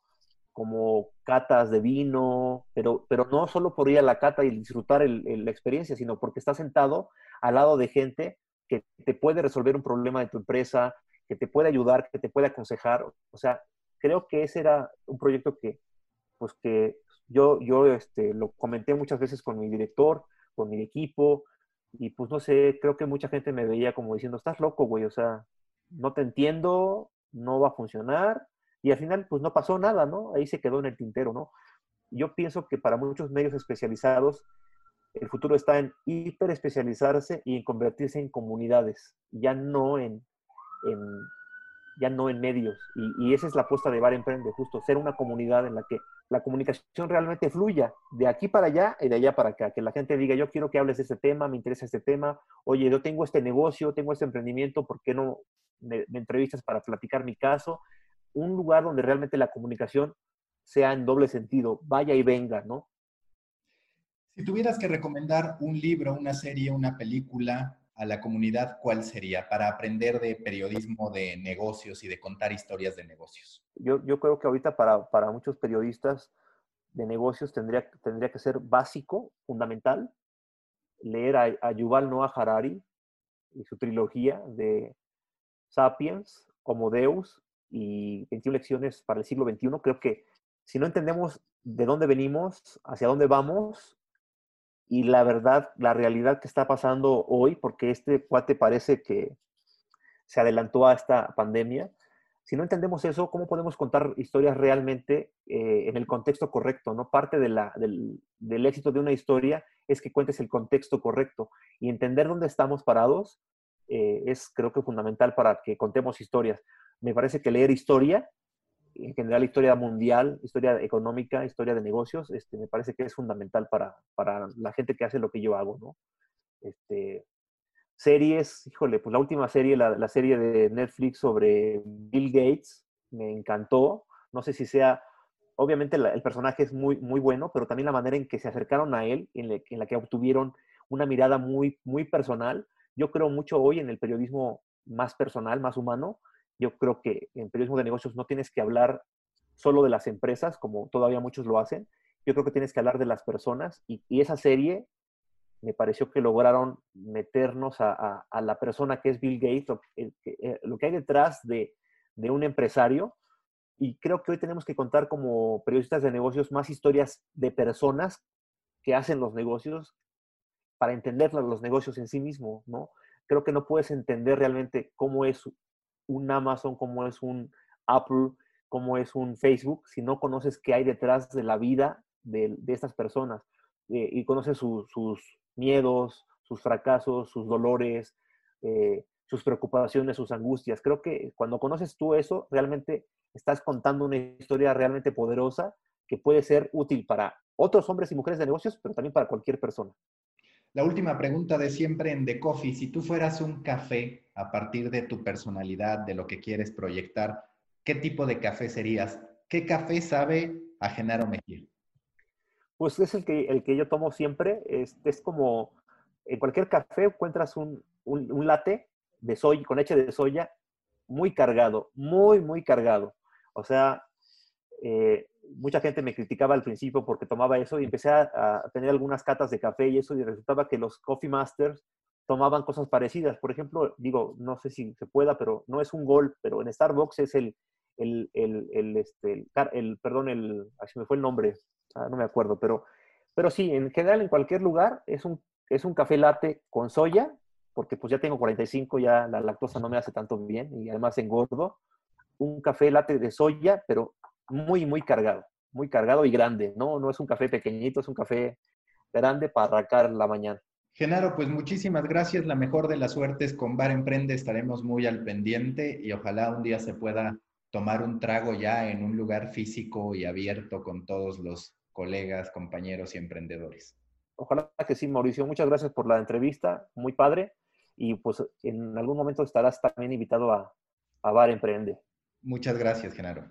como catas de vino, pero, pero no solo por ir a la cata y disfrutar la experiencia, sino porque estás sentado al lado de gente que te puede resolver un problema de tu empresa, que te puede ayudar, que te puede aconsejar. O sea, creo que ese era un proyecto que, pues que yo, yo este, lo comenté muchas veces con mi director, con mi equipo, y pues no sé, creo que mucha gente me veía como diciendo, estás loco, güey, o sea, no te entiendo, no va a funcionar, y al final, pues no pasó nada, ¿no? Ahí se quedó en el tintero, ¿no? Yo pienso que para muchos medios especializados, el futuro está en hiperespecializarse y en convertirse en comunidades, ya no en, ya no en medios. Y, esa es la apuesta de Bar Emprende, justo ser una comunidad en la que la comunicación realmente fluya de aquí para allá y de allá para acá. Que la gente diga, yo quiero que hables de este tema, me interesa este tema, oye, yo tengo este negocio, tengo este emprendimiento, ¿por qué no me, me entrevistas para platicar mi caso? Un lugar donde realmente la comunicación sea en doble sentido, vaya y venga, ¿no? Si tuvieras que recomendar un libro, una serie, una película a la comunidad, ¿cuál sería para aprender de periodismo de negocios y de contar historias de negocios? Yo, yo creo que ahorita para, para, muchos periodistas de negocios tendría, tendría que ser básico, fundamental, leer a, a Yuval Noah Harari y su trilogía de Sapiens, Homo Deus y 21 lecciones para el siglo XXI. Creo que si no entendemos de dónde venimos, hacia dónde vamos, y la verdad, la realidad que está pasando hoy, porque este cuate parece que se adelantó a esta pandemia. Si no entendemos eso, ¿cómo podemos contar historias realmente eh, en el contexto correcto? ¿no? Parte de la, del, del, éxito de una historia es que cuentes el contexto correcto y entender dónde estamos parados eh, es creo que fundamental para que contemos historias. Me parece que leer historia en general historia mundial, historia económica, historia de negocios, este, me parece que es fundamental para, para la gente que hace lo que yo hago, ¿no? Este, series, híjole, pues la última serie, la, la, serie de Netflix sobre Bill Gates, me encantó. No sé si sea, obviamente el personaje es muy, muy bueno, pero también la manera en que se acercaron a él, en, en la que obtuvieron una mirada muy, muy personal. Yo creo mucho hoy en el periodismo más personal, más humano, yo creo que en periodismo de negocios no tienes que hablar solo de las empresas, como todavía muchos lo hacen. Yo creo que tienes que hablar de las personas y, esa serie me pareció que lograron meternos a, la persona que es Bill Gates, lo, eh, que hay detrás de, de un empresario. Y creo que hoy tenemos que contar como periodistas de negocios más historias de personas que hacen los negocios para entender los negocios en sí mismo, ¿no? Creo que no puedes entender realmente cómo es un Amazon, como es un Apple, como es un Facebook, si no conoces qué hay detrás de la vida de, estas personas eh, y conoces sus miedos, sus fracasos, sus dolores, eh, sus preocupaciones, sus angustias. Creo que cuando conoces tú eso, realmente estás contando una historia realmente poderosa que puede ser útil para otros hombres y mujeres de negocios, pero también para cualquier persona. La última pregunta de siempre en The Coffee, si tú fueras un café a partir de tu personalidad, de lo que quieres proyectar, ¿qué tipo de café serías? ¿Qué café sabe a Genaro Mejía? Pues es el que, el que yo tomo siempre. Es, es como en cualquier café encuentras un, un, latte de soya, con leche de soya muy cargado, muy, muy cargado. O sea, eh, mucha gente me criticaba al principio porque tomaba eso y empecé a, tener algunas catas de café y eso y resultaba que los coffee masters tomaban cosas parecidas. Por ejemplo, digo, no sé si se pueda, pero no es un gol, pero en Starbucks es el, el, el, el este, el, perdón, el, así me fue el nombre, ah, no me acuerdo, pero, pero sí, en general en cualquier lugar es un, es un café latte con soya, porque pues ya tengo 45, ya la lactosa no me hace tanto bien y además engordo. Un café latte de soya, pero muy, muy cargado, muy cargado y grande, ¿no? No es un café pequeñito, es un café grande para arrancar la mañana. Genaro, pues muchísimas gracias. La mejor de las suertes con Bar Emprende. Estaremos muy al pendiente y ojalá un día se pueda tomar un trago ya en un lugar físico y abierto con todos los colegas, compañeros y emprendedores. Ojalá que sí, Mauricio. Muchas gracias por la entrevista, muy padre. Y pues en algún momento estarás también invitado a, a Bar Emprende. Muchas gracias, Genaro.